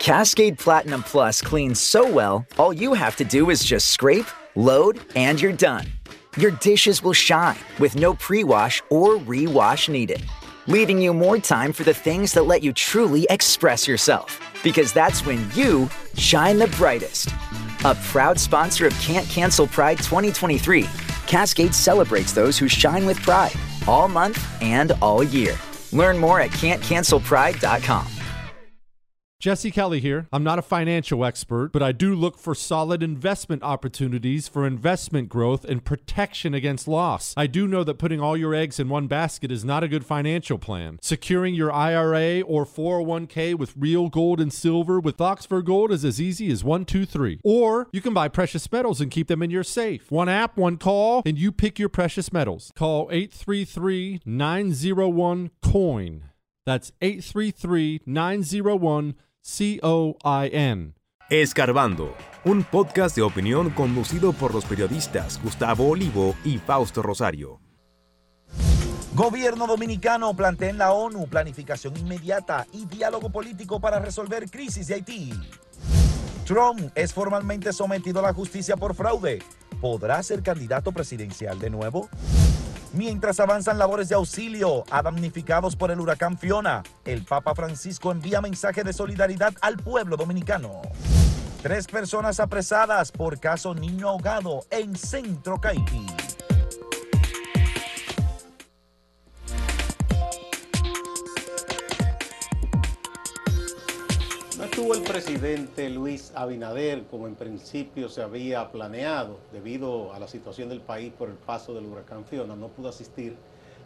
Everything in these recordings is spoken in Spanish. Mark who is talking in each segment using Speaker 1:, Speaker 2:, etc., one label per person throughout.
Speaker 1: Cascade Platinum Plus cleans so well, all you have to do is just scrape, load, and you're done. Your dishes will shine with no pre wash or re-wash needed, leaving you more time for the things that let you truly express yourself. Because that's when you shine the brightest. A proud sponsor of Can't Cancel Pride 2023, Cascade celebrates those who shine with pride all month and all year. Learn more at can'tcancelpride.com.
Speaker 2: Jesse Kelly here. I'm not a financial expert, but I do look for solid investment opportunities for investment growth and protection against loss. I do know that putting all your eggs in one basket is not a good financial plan. Securing your IRA or 401k with real gold and silver with Oxford Gold is as easy as one, two, three. Or you can buy precious metals and keep them in your safe. One app, one call, and you pick your precious metals. Call 833 901 COIN. That's 833 901 C-O-I-N.
Speaker 3: Escarbando, un podcast de opinión conducido por los periodistas Gustavo Olivo y Fausto Rosario.
Speaker 4: Gobierno dominicano plantea en la ONU planificación inmediata y diálogo político para resolver crisis de Haití. Trump es formalmente sometido a la justicia por fraude. ¿Podrá ser candidato presidencial de nuevo? Mientras avanzan labores de auxilio a damnificados por el huracán Fiona, el Papa Francisco envía mensaje de solidaridad al pueblo dominicano. Tres personas apresadas por caso niño ahogado en Centro Caipí.
Speaker 5: Estuvo el presidente Luis Abinader como en principio se había planeado debido a la situación del país por el paso del huracán Fiona. No pudo asistir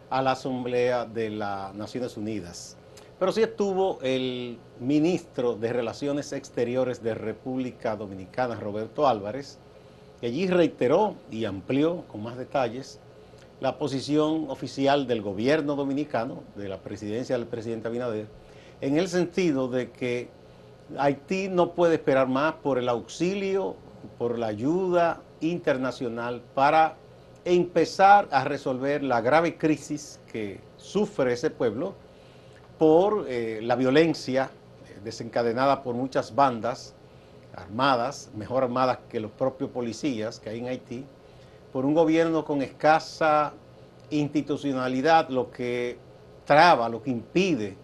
Speaker 5: a la Asamblea de las Naciones Unidas. Pero sí estuvo el ministro de Relaciones Exteriores de República Dominicana, Roberto Álvarez, que allí reiteró y amplió con más detalles la posición oficial del gobierno dominicano, de la presidencia del presidente Abinader, en el sentido de que Haití no puede esperar más por el auxilio, por la ayuda internacional para empezar a resolver la grave crisis que sufre ese pueblo por eh, la violencia eh, desencadenada por muchas bandas armadas, mejor armadas que los propios policías que hay en Haití, por un gobierno con escasa institucionalidad, lo que traba, lo que impide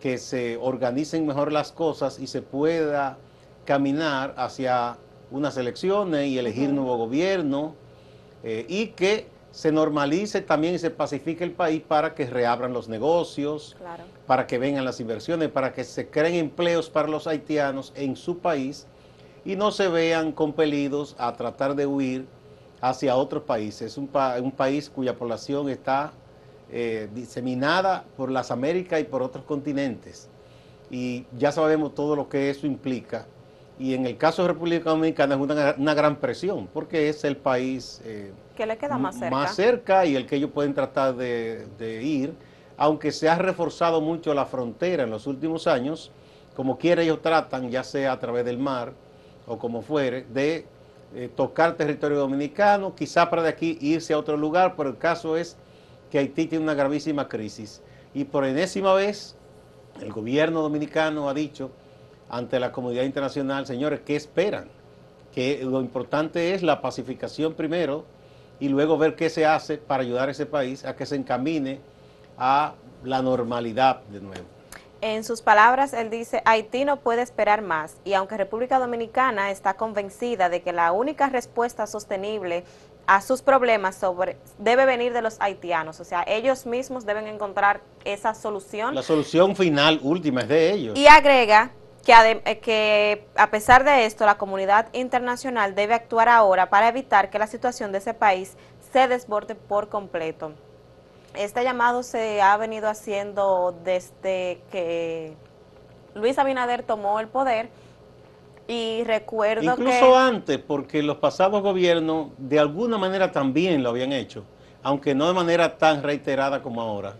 Speaker 5: que se organicen mejor las cosas y se pueda caminar hacia unas elecciones y elegir nuevo gobierno eh, y que se normalice también y se pacifique el país para que reabran los negocios, para que vengan las inversiones, para que se creen empleos para los haitianos en su país y no se vean compelidos a tratar de huir hacia otros países. Es un, un país cuya población está eh, diseminada por las Américas y por otros continentes. Y ya sabemos todo lo que eso implica. Y en el caso de República Dominicana es una, gran presión, porque es el país
Speaker 6: eh, que le queda más cerca.
Speaker 5: más cerca y el que ellos pueden tratar de, ir, aunque se ha reforzado mucho la frontera en los últimos años, como quiera ellos tratan, ya sea a través del mar o como fuere, de eh, tocar territorio dominicano, quizá para de aquí irse a otro lugar, pero el caso es que Haití tiene una gravísima crisis. Y por enésima vez, el gobierno dominicano ha dicho ante la comunidad internacional, señores, ¿qué esperan? Que lo importante es la pacificación primero y luego ver qué se hace para ayudar a ese país a que se encamine a la normalidad de nuevo.
Speaker 6: En sus palabras, él dice, Haití no puede esperar más y aunque República Dominicana está convencida de que la única respuesta sostenible a sus problemas sobre, debe venir de los haitianos, o sea, ellos mismos deben encontrar esa solución.
Speaker 5: La solución final, última, es de ellos.
Speaker 6: Y agrega que, eh, que a pesar de esto, la comunidad internacional debe actuar ahora para evitar que la situación de ese país se desborde por completo. Este llamado se ha venido haciendo desde que Luis Abinader tomó el poder y recuerdo
Speaker 5: Incluso antes, porque los pasados gobiernos de alguna manera también lo habían hecho, aunque no de manera tan reiterada como ahora.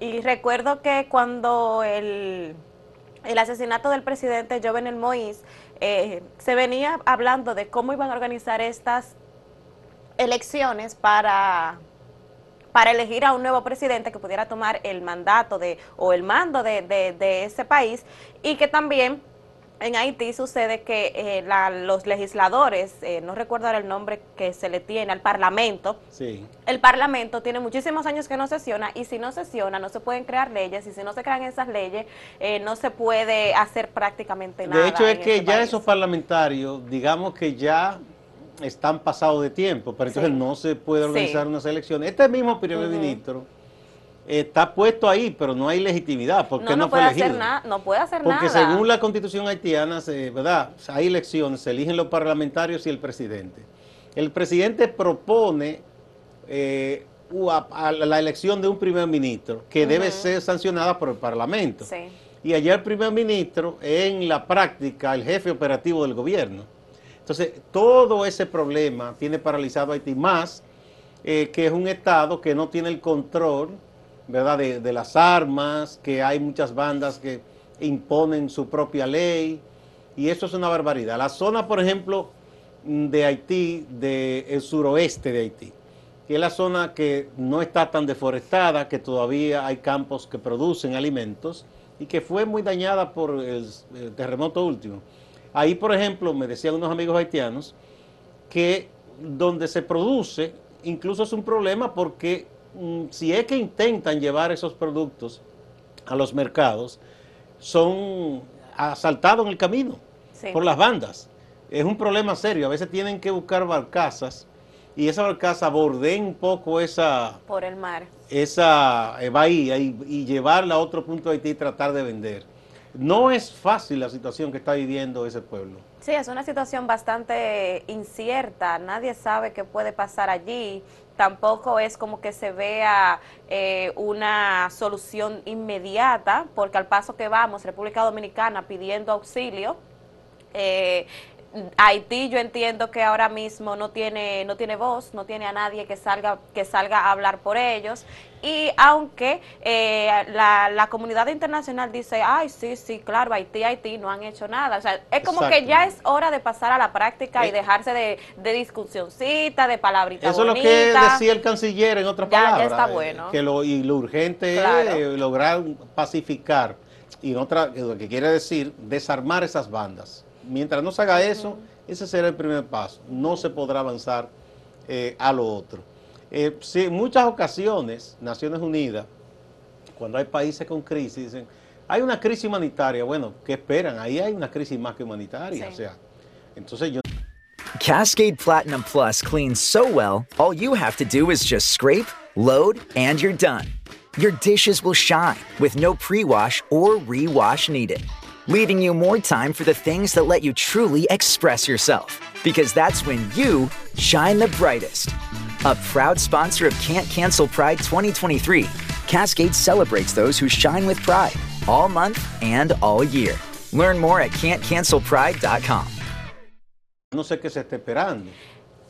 Speaker 6: Y recuerdo que cuando el, el asesinato del presidente Jovenel Moïse, eh, se venía hablando de cómo iban a organizar estas elecciones para para elegir a un nuevo presidente que pudiera tomar el mandato de o el mando de, de ese país y que también en Haití sucede que eh, la, los legisladores, eh, no recuerdo el nombre que se le tiene al Parlamento,
Speaker 5: Sí.
Speaker 6: el Parlamento tiene muchísimos años que no sesiona y si no sesiona no se pueden crear leyes y si no se crean esas leyes eh, no se puede hacer prácticamente nada.
Speaker 5: De hecho, es que
Speaker 6: ese
Speaker 5: ya
Speaker 6: país.
Speaker 5: esos parlamentarios, digamos que ya están pasados de tiempo, pero entonces
Speaker 6: Sí.
Speaker 5: no se puede
Speaker 6: Sí.
Speaker 5: organizar unas elecciones. Este mismo primer ministro está puesto ahí, pero no hay legitimidad porque
Speaker 6: no,
Speaker 5: no,
Speaker 6: no
Speaker 5: fue
Speaker 6: puede
Speaker 5: elegido.
Speaker 6: hacer nada, no puede hacer
Speaker 5: Porque
Speaker 6: nada.
Speaker 5: según la constitución haitiana, se- ¿verdad? Hay elecciones, se eligen los parlamentarios y el presidente. El presidente propone eh, u- a- a la elección de un primer ministro que debe ser sancionada por el parlamento.
Speaker 6: Sí.
Speaker 5: Y allá el primer ministro, en la práctica, el jefe operativo del gobierno. Entonces, todo ese problema tiene paralizado a Haití, más eh, que es un Estado que no tiene el control, ¿verdad?, de, de las armas, que hay muchas bandas que imponen su propia ley, y eso es una barbaridad. La zona, por ejemplo, de Haití, del suroeste de Haití, que es la zona que no está tan deforestada, que todavía hay campos que producen alimentos y que fue muy dañada por el, terremoto último. Ahí, por ejemplo, me decían unos amigos haitianos que donde se produce, incluso es un problema porque si es que intentan llevar esos productos a los mercados, son asaltados en el camino
Speaker 6: Sí.
Speaker 5: por las bandas. Es un problema serio. A veces tienen que buscar barcazas y esa barcaza bordeen un poco esa,
Speaker 6: Por el mar.
Speaker 5: esa eh, bahía y, y llevarla a otro punto de Haití y tratar de vender. No es fácil la situación que está viviendo ese pueblo.
Speaker 6: Sí, es una situación bastante incierta, nadie sabe qué puede pasar allí, tampoco es como que se vea eh, una solución inmediata, porque al paso que vamos, República Dominicana pidiendo auxilio, eh, Haití yo entiendo que ahora mismo no tiene no tiene voz, no tiene a nadie que salga que salga a hablar por ellos y aunque eh, la, la comunidad internacional dice, ay sí sí claro Haití Haití no han hecho nada, o sea es como que ya es hora de pasar a la práctica y
Speaker 5: Eh,
Speaker 6: dejarse de, de discusioncita, de palabritas
Speaker 5: Eso es lo que decía el canciller en otras
Speaker 6: Ya- ya
Speaker 5: palabras.
Speaker 6: está
Speaker 5: eh,
Speaker 6: bueno.
Speaker 5: Que lo, y lo urgente
Speaker 6: Claro.
Speaker 5: es eh, lograr pacificar y en otra, lo que quiere decir desarmar esas bandas. Mientras no se haga eso, ese será el primer paso. No se podrá avanzar eh, a lo otro. Eh, sí, en muchas ocasiones, Naciones Unidas, cuando hay países con crisis, dicen, hay una crisis humanitaria. Bueno, ¿qué esperan? Ahí hay una crisis más que humanitaria.
Speaker 6: Sí.
Speaker 5: O sea, entonces yo
Speaker 1: Cascade Platinum Plus cleans so well, all you have to do is just scrape, load, and you're done. Your dishes will shine with no pre wash or rewash needed, leaving you more time for the things that let you truly express yourself. Because that's when you shine the brightest. A proud sponsor of Can't Cancel Pride 2023, Cascade celebrates those who shine with pride all month and all year. Learn more at can'tcancelpride.com.
Speaker 5: no sé qué se está esperando.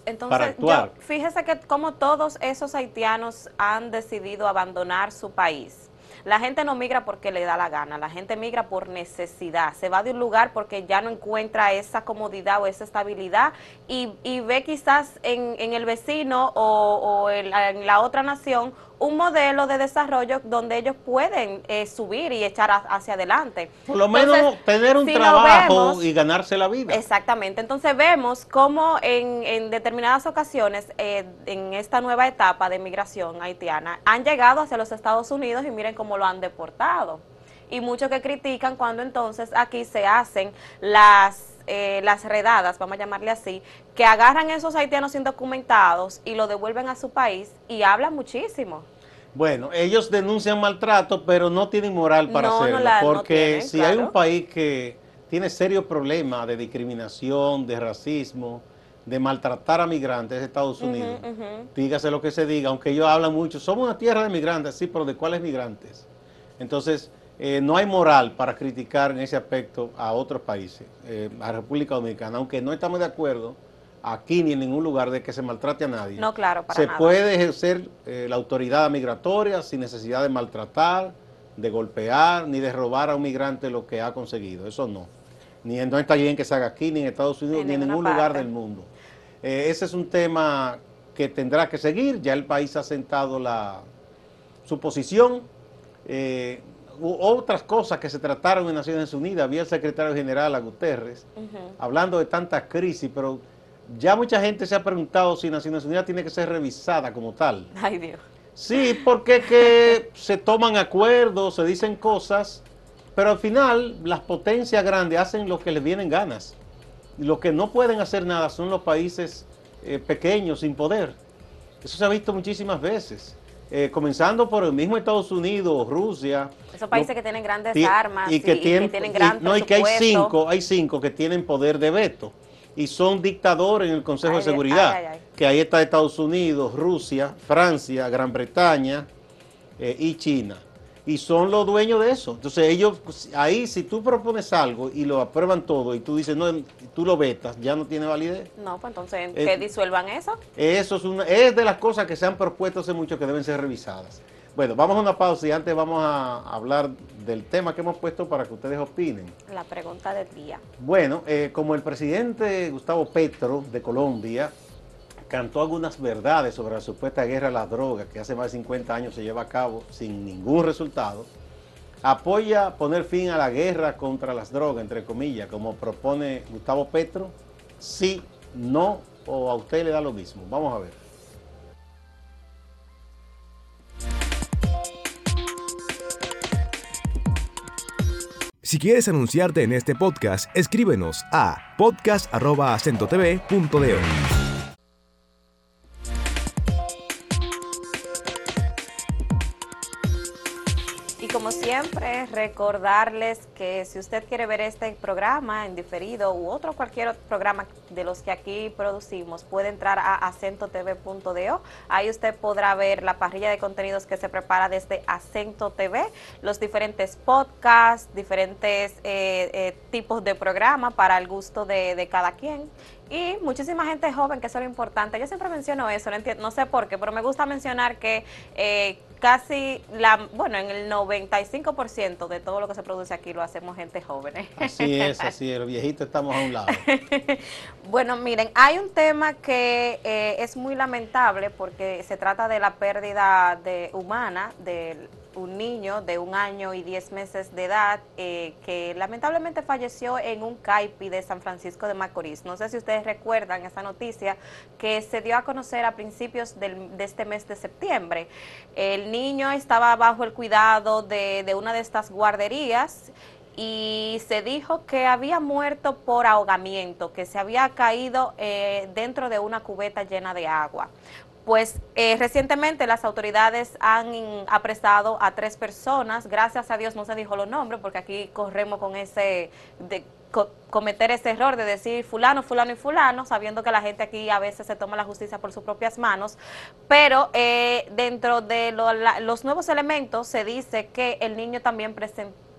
Speaker 5: para
Speaker 6: Entonces,
Speaker 5: actuar.
Speaker 6: yo, fíjese que como todos esos haitianos han decidido abandonar su país. La gente no migra porque le da la gana, la gente migra por necesidad. Se va de un lugar porque ya no encuentra esa comodidad o esa estabilidad y, y ve quizás en, en el vecino o, en la otra nación un modelo de desarrollo donde ellos pueden eh, subir y echar a- hacia adelante.
Speaker 5: Por lo menos
Speaker 6: Entonces,
Speaker 5: tener un
Speaker 6: si
Speaker 5: trabajo
Speaker 6: vemos-
Speaker 5: y ganarse la vida.
Speaker 6: Exactamente. Entonces vemos cómo en, en determinadas ocasiones, eh, en esta nueva etapa de migración haitiana, han llegado hacia los Estados Unidos y miren cómo lo han deportado. Y muchos que critican cuando entonces aquí se hacen las eh, las redadas, vamos a llamarle así, que agarran a esos haitianos indocumentados y lo devuelven a su país y hablan muchísimo.
Speaker 5: Bueno, ellos denuncian maltrato, pero no tienen moral para
Speaker 6: No, no
Speaker 5: hacerlo.
Speaker 6: no
Speaker 5: porque
Speaker 6: tienen,
Speaker 5: si hay un país que tiene serios problemas de discriminación, de racismo, de maltratar a migrantes, es Estados Unidos.
Speaker 6: ujú.
Speaker 5: Dígase lo que se diga, aunque ellos hablan mucho, somos una tierra de migrantes, sí, pero ¿de cuáles migrantes? Entonces, eh, no hay moral para criticar en ese aspecto a otros países, eh, a República Dominicana, aunque no estamos de acuerdo aquí ni en ningún lugar de que se maltrate a nadie.
Speaker 6: No, claro, para
Speaker 5: se
Speaker 6: nada.
Speaker 5: puede ejercer eh, la autoridad migratoria sin necesidad de maltratar, de golpear, ni de robar a un migrante lo que ha conseguido. Eso no. Ni en- no está bien que se haga aquí, ni en Estados Unidos,
Speaker 6: En
Speaker 5: ni en ningún lugar del mundo. Ese es un tema que tendrá que seguir. Ya el país ha sentado la, su posición. Eh, otras cosas que se trataron en Naciones Unidas. Había el secretario general a Guterres hablando de tantas crisis, pero ya mucha gente se ha preguntado si Naciones Unidas tiene que ser revisada como tal.
Speaker 6: Ay, Dios.
Speaker 5: Sí, porque que se toman acuerdos, se dicen cosas, pero al final las potencias grandes hacen lo que les vienen ganas. Y los que no pueden hacer nada son los países eh, pequeños, sin poder. Eso se ha visto muchísimas veces. Eh, comenzando por el mismo Estados Unidos, Rusia.
Speaker 6: Esos países que tienen grandes armas
Speaker 5: y que, tienen, No, y que hay cinco, hay cinco que tienen poder de veto y son dictadores en el Consejo de Seguridad, que ahí está Estados Unidos, Rusia, Francia, Gran Bretaña eh, y China. Y son los dueños de eso. Entonces ellos, pues, ahí si tú propones algo y lo aprueban todo y tú dices, no, tú lo vetas, ya no tiene validez.
Speaker 6: No, pues entonces, ¿que disuelvan eso?
Speaker 5: Eso es, una, es de las cosas que se han propuesto hace mucho que deben ser revisadas. Bueno, vamos a una pausa y antes vamos a hablar del tema que hemos puesto para que ustedes opinen.
Speaker 6: La pregunta del día.
Speaker 5: Bueno, eh, como el presidente Gustavo Petro de Colombia cantó algunas verdades sobre la supuesta guerra a las drogas que hace más de 50 años se lleva a cabo sin ningún resultado, apoya poner fin a la guerra contra las drogas, entre comillas, como propone Gustavo Petro, sí, no o a usted le da lo mismo. Vamos a ver.
Speaker 3: Si quieres anunciarte en este podcast, escríbenos a podcast.acentotv.de.
Speaker 6: siempre, recordarles que si usted quiere ver este programa en diferido u otro cualquier programa de los que aquí producimos, puede entrar a acentotv.do. Ahí usted podrá ver la parrilla de contenidos que se prepara desde Acento TV, los diferentes podcasts, diferentes eh, eh, tipos de programa para el gusto de, cada quien y muchísima gente joven, que es lo importante. Yo siempre menciono eso, no sé por qué, pero me gusta mencionar que eh, casi, la bueno, en el 95% de todo lo que se produce aquí lo hacemos gente joven.
Speaker 5: Así es, así es, los viejitos estamos a un lado.
Speaker 6: bueno, miren, hay un tema que eh, es muy lamentable porque se trata de la pérdida de humana del un niño de un año y diez meses de edad eh, que lamentablemente falleció en un CAIPI de San Francisco de Macorís. No sé si ustedes recuerdan esa noticia que se dio a conocer a principios de este mes de septiembre. El niño estaba bajo el cuidado de, de una de estas guarderías y se dijo que había muerto por ahogamiento, que se había caído eh, dentro de una cubeta llena de agua. Pues eh, recientemente las autoridades han apresado a tres personas, gracias a Dios no se dijo los nombres, porque aquí corremos con ese, de cometer ese error de decir fulano, fulano y fulano, sabiendo que la gente aquí a veces se toma la justicia por sus propias manos, pero eh, dentro de los nuevos elementos se dice que el niño también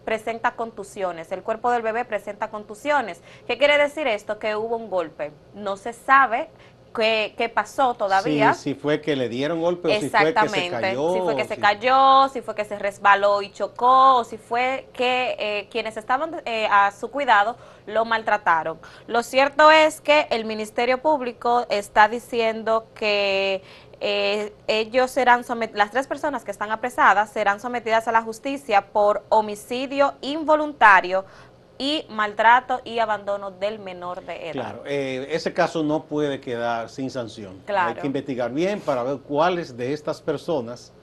Speaker 6: presenta contusiones, el cuerpo del bebé presenta contusiones. ¿Qué quiere decir esto? Que hubo un golpe. No se sabe qué, pasó todavía.
Speaker 5: si fue que le dieron golpe o si fue que se cayó.
Speaker 6: Si fue que se cayó, si fue que se resbaló y chocó, o si fue que eh, quienes estaban eh, a su cuidado lo maltrataron. Lo cierto es que el Ministerio Público está diciendo que eh, ellos serán las tres personas que están apresadas serán sometidas a la justicia por homicidio involuntario y maltrato y abandono del menor de edad.
Speaker 5: Claro, eh, ese caso no puede quedar sin sanción. Hay que investigar bien para ver cuáles de estas personas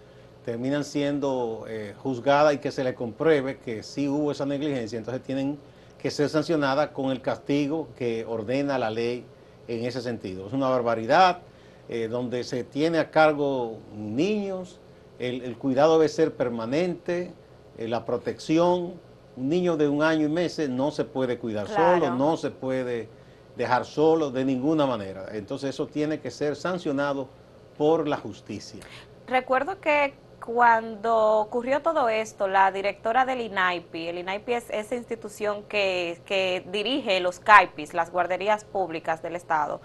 Speaker 5: terminan siendo eh, juzgadas y que se le compruebe que sí hubo esa negligencia, entonces tienen que ser sancionadas con el castigo que ordena la ley en ese sentido. Es una barbaridad eh, donde se tiene a cargo niños, el, cuidado debe ser permanente, la protección, un niño de un año y meses no se puede cuidar solo, no se puede dejar solo de ninguna manera. Entonces eso tiene que ser sancionado por la justicia.
Speaker 6: Recuerdo que cuando ocurrió todo esto, la directora del INAIPI, el INAIPI es esa institución que, que dirige los CAIPIs, las guarderías públicas del Estado,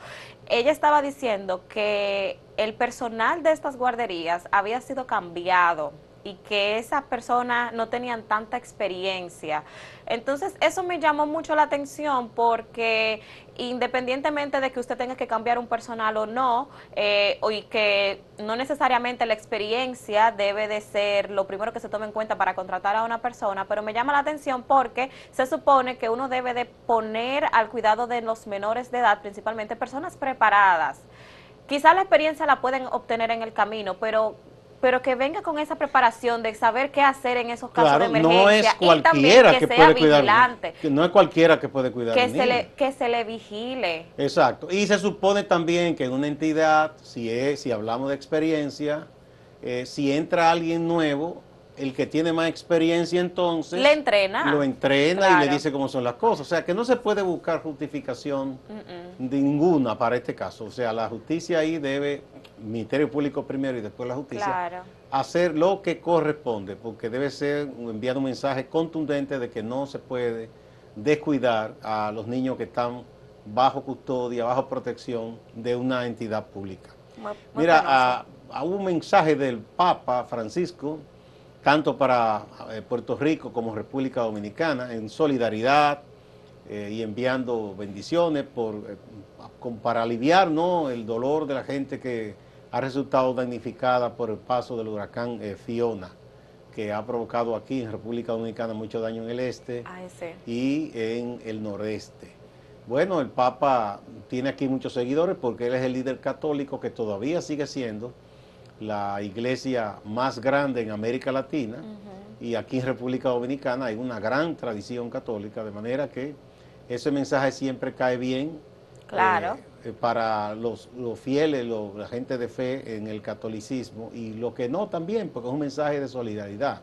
Speaker 6: ella estaba diciendo que el personal de estas guarderías había sido cambiado y que esas personas no tenían tanta experiencia. Entonces, eso me llamó mucho la atención porque independientemente de que usted tenga que cambiar un personal o no, eh, y que no necesariamente la experiencia debe de ser lo primero que se tome en cuenta para contratar a una persona, pero me llama la atención porque se supone que uno debe de poner al cuidado de los menores de edad, principalmente personas preparadas. Quizás la experiencia la pueden obtener en el camino, pero pero que venga con esa preparación de saber qué hacer en esos casos de emergencia
Speaker 5: no es cualquiera y que, que puede vigilante, que no es cualquiera que puede cuidar
Speaker 6: que se le que se le vigile.
Speaker 5: Exacto. Y se supone también que en una entidad si es si hablamos de experiencia eh, si entra alguien nuevo el que tiene más experiencia entonces
Speaker 6: le entrena.
Speaker 5: lo entrena y le dice cómo son las cosas. O sea que no se puede buscar justificación ninguna para este caso. O sea la justicia ahí debe Ministerio Público primero y después la justicia, hacer lo que corresponde, porque debe ser enviado un mensaje contundente de que no se puede descuidar a los niños que están bajo custodia, bajo protección de una entidad pública. Mira, a, un mensaje del Papa Francisco, tanto para eh, Puerto Rico como República Dominicana, en solidaridad eh, y enviando bendiciones por, eh, para aliviar ¿no? el dolor de la gente que ha resultado damnificada por el paso del huracán eh, Fiona, que ha provocado aquí en República Dominicana mucho daño en el este
Speaker 6: ah,
Speaker 5: y en el noreste. Bueno, el Papa tiene aquí muchos seguidores porque él es el líder católico que todavía sigue siendo la iglesia más grande en América Latina y aquí en República Dominicana hay una gran tradición católica, de manera que ese mensaje siempre cae bien. Eh, eh, para los, fieles, la gente de fe en el catolicismo y lo que no también, porque es un mensaje de solidaridad.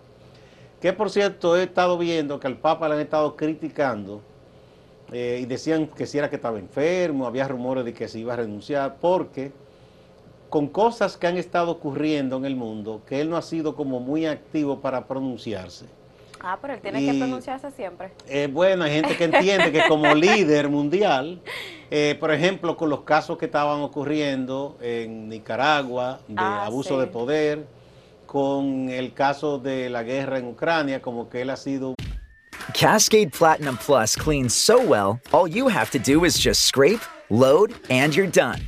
Speaker 5: Que por cierto he estado viendo que al Papa le han estado criticando eh, y decían que si era que estaba enfermo, había rumores de que se iba a renunciar, porque con cosas que han estado ocurriendo en el mundo, que él no ha sido como muy activo para pronunciarse.
Speaker 6: Ah, pero él tiene que pronunciarse siempre.
Speaker 5: Eh, bueno, hay gente que entiende que como líder mundial, eh, por ejemplo, con los casos que estaban ocurriendo en Nicaragua de ah, abuso de poder, con el caso de la guerra en Ucrania, como que él ha sido...
Speaker 1: Cascade Platinum Plus cleans so well, all you have to do is just scrape, load, and you're done.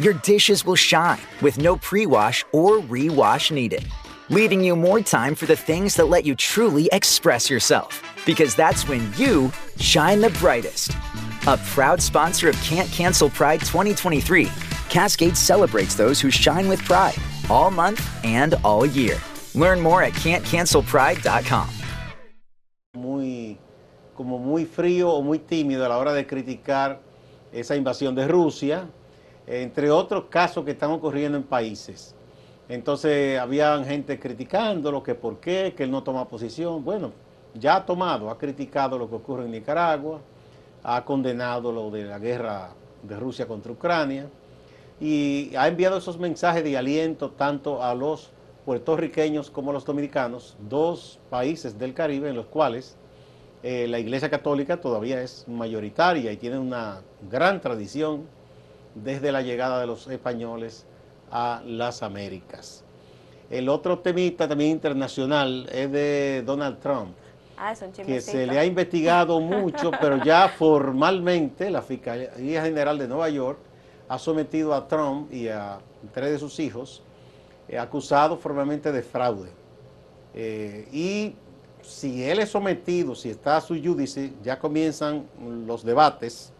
Speaker 1: Your dishes will shine with no pre-wash or re-wash needed. Leaving you more time for the things that let you truly express yourself. Because that's when you shine the brightest. A proud sponsor of Can't Cancel Pride 2023, Cascade celebrates those who shine with pride all month and all year. Learn more at can'tcancelpride.com.
Speaker 5: Muy, como muy frío o muy tímido a la hora de criticar esa invasión de Rusia, entre otros casos que están ocurriendo en países. Entonces había gente criticándolo, que por qué, que él no toma posición. Bueno, ya ha tomado, ha criticado lo que ocurre en Nicaragua, ha condenado lo de la guerra de Rusia contra Ucrania y ha enviado esos mensajes de aliento tanto a los puertorriqueños como a los dominicanos, dos países del Caribe en los cuales eh, la Iglesia Católica todavía es mayoritaria y tiene una gran tradición desde la llegada de los españoles a las Américas. El otro temita también internacional es de Donald Trump.
Speaker 6: Ah, es un
Speaker 5: que se le ha investigado mucho, pero ya formalmente la Fiscalía General de Nueva York ha sometido a Trump y a tres de sus hijos eh, acusados formalmente de fraude. Eh, y si él es sometido, si está a su judice, ya comienzan los debates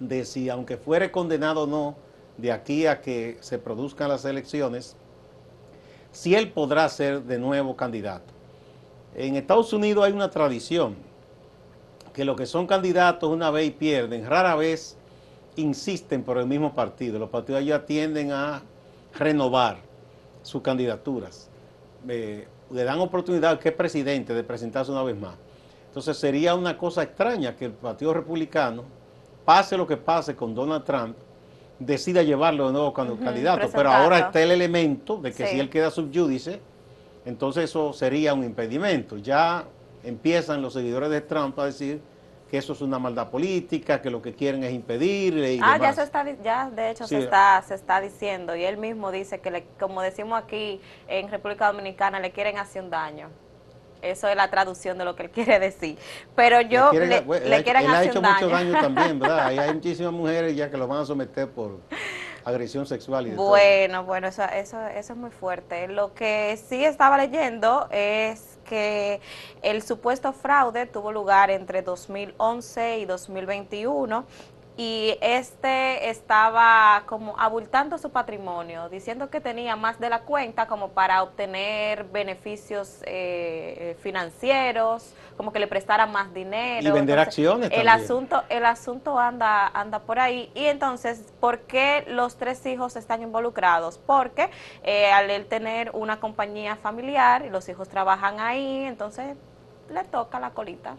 Speaker 5: de si aunque fuere condenado o no, de aquí a que se produzcan las elecciones, si él podrá ser de nuevo candidato. En Estados Unidos hay una tradición que los que son candidatos una vez y pierden, rara vez insisten por el mismo partido. Los partidos ya tienden a renovar sus candidaturas. Eh, le dan oportunidad al que es presidente de presentarse una vez más. Entonces sería una cosa extraña que el Partido Republicano, pase lo que pase con Donald Trump, decida llevarlo de nuevo como candidato. Pero ahora está el elemento de que si él queda subyúdice, entonces eso sería un impedimento. Ya empiezan los seguidores de Trump a decir que eso es una maldad política, que lo que quieren es impedirle y
Speaker 6: Ah, ya se está, ya de hecho
Speaker 5: Sí.
Speaker 6: se está, se está diciendo y él mismo dice que, le- como decimos aquí en República Dominicana, le quieren hacer un daño. Eso es la traducción de lo que él quiere decir. Pero yo
Speaker 5: quieren-
Speaker 6: le,
Speaker 5: bueno,
Speaker 6: le
Speaker 5: él
Speaker 6: quieren
Speaker 5: él ha
Speaker 6: hacer
Speaker 5: hecho mucho
Speaker 6: daño.
Speaker 5: daño también, ¿verdad? Hay muchísimas mujeres ya que lo van a someter por agresión sexual y de todo.
Speaker 6: Bueno, bueno, eso, eso, eso es muy fuerte. Lo que sí estaba leyendo es que el supuesto fraude tuvo lugar entre 2011 y 2021 y este estaba como abultando su patrimonio, diciendo que tenía más de la cuenta como para obtener beneficios eh, financieros, como que le prestara más dinero.
Speaker 5: Y vender acciones
Speaker 6: El
Speaker 5: también.
Speaker 6: asunto, el asunto anda, anda por ahí. Y entonces, ¿por qué los tres hijos están involucrados? Porque eh, al él tener una compañía familiar y los hijos trabajan ahí, entonces le toca la colita.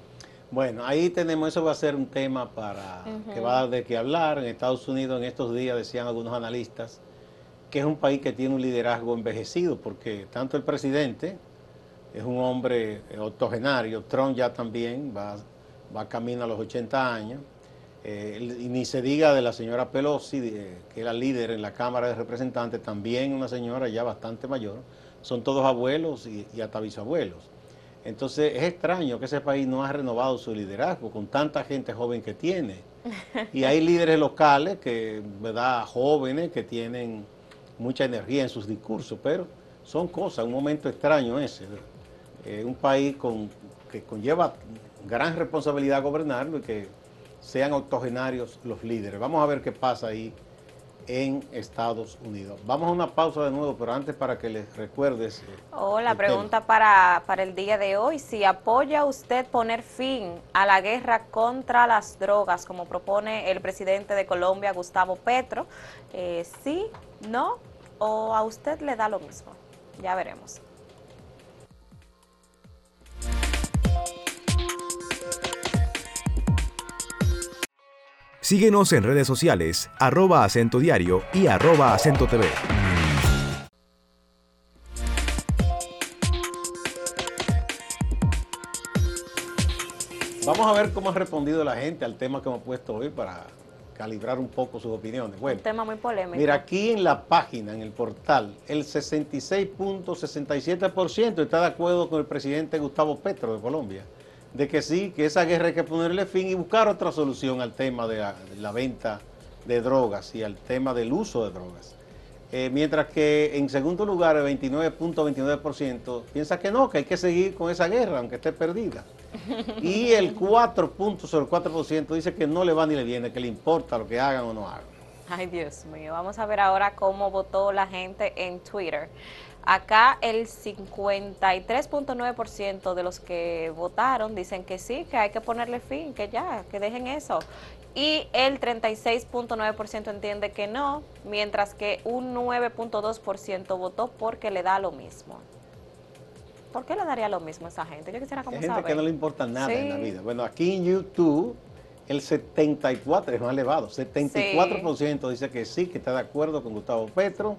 Speaker 5: Bueno, ahí tenemos, eso va a ser un tema para que va a dar de qué hablar. En Estados Unidos en estos días decían algunos analistas que es un país que tiene un liderazgo envejecido, porque tanto el presidente es un hombre eh, octogenario, Trump ya también va, va camino a los 80 años, eh, y ni se diga de la señora Pelosi, de- que era líder en la Cámara de Representantes, también una señora ya bastante mayor, son todos abuelos y, y hasta bisabuelos. Entonces es extraño que ese país no ha renovado su liderazgo con tanta gente joven que tiene. Y hay líderes locales que, ¿verdad? Jóvenes que tienen mucha energía en sus discursos, pero son cosas, un momento extraño ese. Eh, un país con, que conlleva gran responsabilidad gobernarlo y que sean octogenarios los líderes. Vamos a ver qué pasa ahí en Estados Unidos. Vamos a una pausa de nuevo, pero antes para que les recuerdes. eh,
Speaker 6: Oh, la pregunta para, para el día de hoy, si apoya usted poner fin a la guerra contra las drogas, como propone el presidente de Colombia, Gustavo Petro, eh, sí, no, o a usted le da lo mismo. Ya veremos.
Speaker 3: Síguenos en redes sociales, arroba acento diario y arroba acento TV.
Speaker 5: Vamos a ver cómo ha respondido la gente al tema que hemos puesto hoy para calibrar un poco sus opiniones. Bueno,
Speaker 6: Un tema muy polémico.
Speaker 5: mira, aquí en la página, en el portal, el 66.67% está de acuerdo con el presidente Gustavo Petro de Colombia, de que sí, que esa guerra hay que ponerle fin y buscar otra solución al tema de la, de la venta de drogas y al tema del uso de drogas. Eh, mientras que en segundo lugar el 29.29% piensa que no, que hay que seguir con esa guerra, aunque esté perdida. Y el 4.04% dice que no le va ni le viene, que le importa lo que hagan o no hagan.
Speaker 6: Ay, Dios mío. Vamos a ver ahora cómo votó la gente en Twitter. Acá el 53.9% de los que votaron dicen que sí, que hay que ponerle fin, que ya, que dejen eso. Y el 36.9% entiende que no, mientras que un 9.2% votó porque le da lo mismo. ¿Por qué le daría lo mismo a esa gente? Yo quisiera como
Speaker 5: Hay gente
Speaker 6: saber.
Speaker 5: que no le importa nada en la vida. Bueno, aquí en YouTube el 74 es más elevado, 74% dice que sí, que está de acuerdo con Gustavo Petro,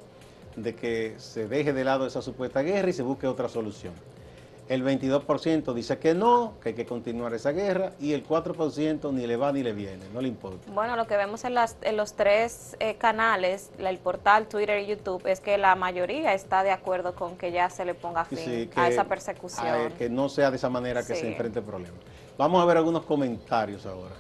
Speaker 5: de que se deje de lado esa supuesta guerra y se busque otra solución. El 22% dice que no, que hay que continuar esa guerra y el 4% ni le va ni le viene, no le importa.
Speaker 6: Bueno, lo que vemos en, las, en los tres eh, canales, el portal, Twitter y YouTube, es que la mayoría está de acuerdo con que ya se le ponga fin
Speaker 5: Sí,
Speaker 6: a esa persecución.
Speaker 5: a- que no sea de esa manera que
Speaker 6: Sí.
Speaker 5: se enfrente el problema. Vamos a ver algunos comentarios ahora.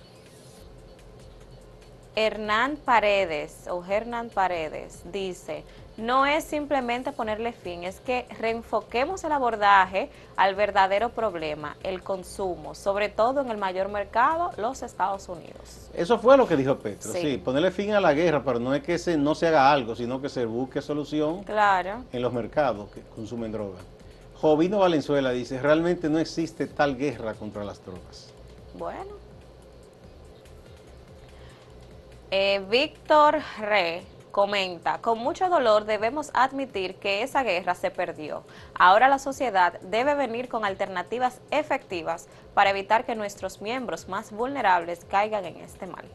Speaker 6: Hernán Paredes o Hernán Paredes dice, no es simplemente ponerle fin, es que reenfoquemos el abordaje al verdadero problema, el consumo, sobre todo en el mayor mercado, los Estados Unidos.
Speaker 5: Eso fue lo que dijo Petro,
Speaker 6: Sí.
Speaker 5: sí. ponerle fin a la guerra, pero no es que se, no se haga algo, sino que se busque solución
Speaker 6: Claro.
Speaker 5: en los mercados que consumen drogas. Jovino Valenzuela dice, realmente no existe tal guerra contra las drogas.
Speaker 6: Bueno. Eh, Víctor Re comenta, con mucho dolor debemos admitir que esa guerra se perdió. Ahora la sociedad debe venir con alternativas efectivas para evitar que nuestros miembros más vulnerables caigan en este mal.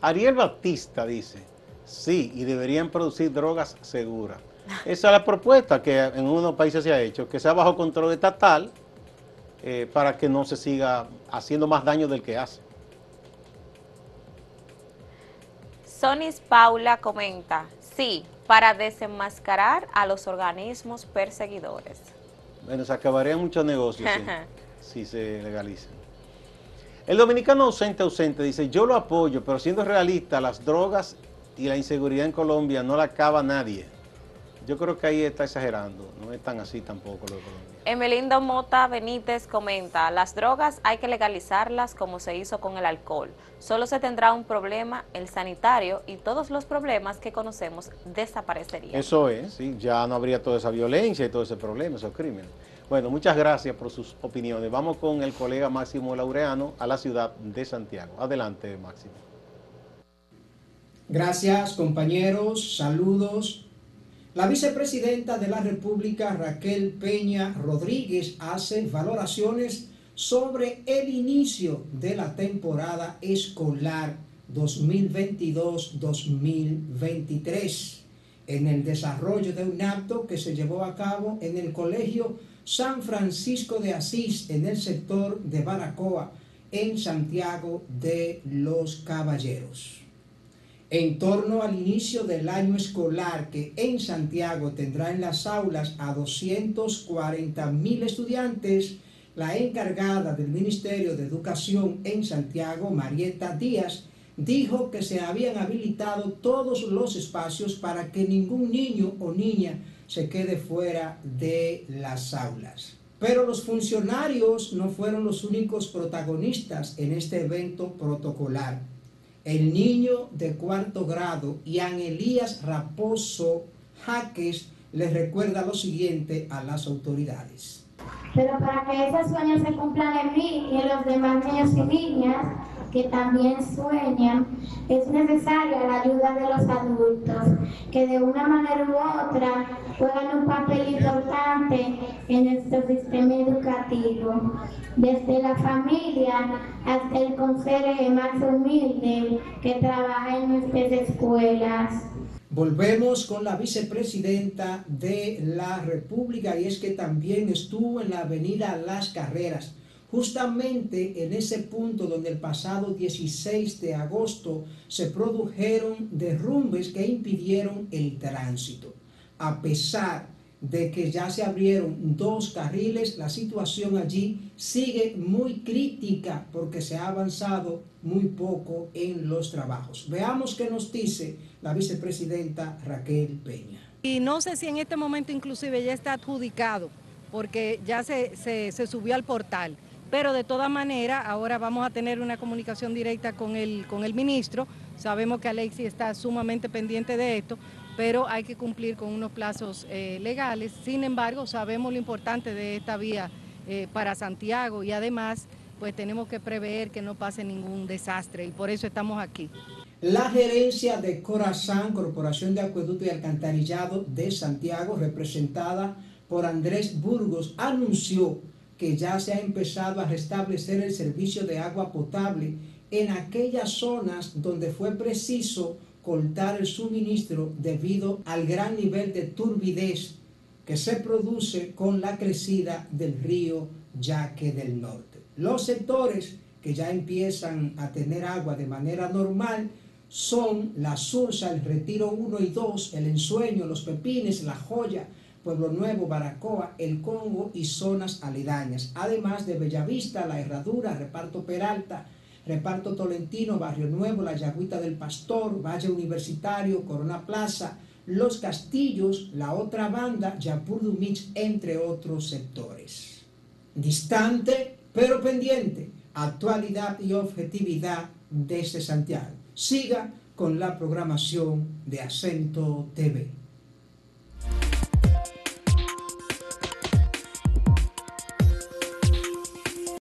Speaker 5: Ariel Batista dice, sí, y deberían producir drogas seguras. Esa es la propuesta que en unos países se ha hecho, que sea bajo control estatal, eh, para que no se siga haciendo más daño del que hace.
Speaker 6: Sonis Paula comenta, sí, para desenmascarar a los organismos perseguidores.
Speaker 5: Bueno, se acabarían muchos negocios si se legalizan. El dominicano ausente ausente dice, yo lo apoyo, pero siendo realista, las drogas y la inseguridad en Colombia no la acaba nadie. Yo creo que ahí está exagerando, no es tan así tampoco lo de Colombia.
Speaker 6: Emelindo Mota Benítez comenta, las drogas hay que legalizarlas como se hizo con el alcohol. Solo se tendrá un problema, el sanitario, y todos los problemas que conocemos desaparecerían.
Speaker 5: Eso es, sí, ya no habría toda esa violencia y todo ese problema, esos crímenes. Bueno, muchas gracias por sus opiniones. Vamos con el colega Máximo Laureano a la ciudad de Santiago. Adelante, Máximo.
Speaker 7: Gracias, compañeros. Saludos. La vicepresidenta de la República, Raquel Peña Rodríguez, hace valoraciones sobre el inicio de la temporada escolar 2022-2023 en el desarrollo de un acto que se llevó a cabo en el Colegio San Francisco de Asís, en el sector de Baracoa, en Santiago de los Caballeros en torno al inicio del año escolar que en Santiago tendrá en las aulas a 240 mil estudiantes, la encargada del Ministerio de Educación en Santiago, Marieta Díaz, dijo que se habían habilitado todos los espacios para que ningún niño o niña se quede fuera de las aulas. Pero los funcionarios no fueron los únicos protagonistas en este evento protocolar el niño de cuarto grado, Ian Elías Raposo Jaques, les recuerda lo siguiente a las autoridades.
Speaker 8: Pero para que esos sueños se cumplan en mí y en los demás niños y niñas, que también sueñan, es necesaria la ayuda de los adultos, que de una manera u otra juegan un papel importante en nuestro sistema educativo, desde la familia hasta el consejo más humilde que trabaja en nuestras escuelas.
Speaker 7: Volvemos con la vicepresidenta de la República y es que también estuvo en la avenida Las Carreras justamente en ese punto donde el pasado 16 de agosto se produjeron derrumbes que impidieron el tránsito. A pesar de que ya se abrieron dos carriles, la situación allí sigue muy crítica porque se ha avanzado muy poco en los trabajos. Veamos qué nos dice la vicepresidenta Raquel Peña.
Speaker 9: Y no sé si en este momento inclusive ya está adjudicado porque ya se, se subió al portal pero de todas maneras ahora vamos a tener una comunicación directa con el, con el ministro. Sabemos que Alexi está sumamente pendiente de esto, pero hay que cumplir con unos plazos eh, legales. Sin embargo, sabemos lo importante de esta vía eh, para Santiago y además pues tenemos que prever que no pase ningún desastre y por eso estamos aquí.
Speaker 7: La gerencia de Corazán, Corporación de Acueducto y Alcantarillado de Santiago, representada por Andrés Burgos, anunció que ya se ha empezado a restablecer el servicio de agua potable en aquellas zonas donde fue preciso cortar el suministro debido al gran nivel de turbidez que se produce con la crecida del río Yaque del Norte. Los sectores que ya empiezan a tener agua de manera normal son la Sursa, el Retiro 1 y 2, el Ensueño, los Pepines, la Joya, Pueblo Nuevo, Baracoa, El Congo y zonas aledañas, además de Bellavista, La Herradura, Reparto Peralta, Reparto Tolentino, Barrio Nuevo, La Yagüita del Pastor, Valle Universitario, Corona Plaza, Los Castillos, la otra banda, Yapur Dumich, entre otros sectores. Distante, pero pendiente, actualidad y objetividad desde Santiago. Siga con la programación de Acento TV.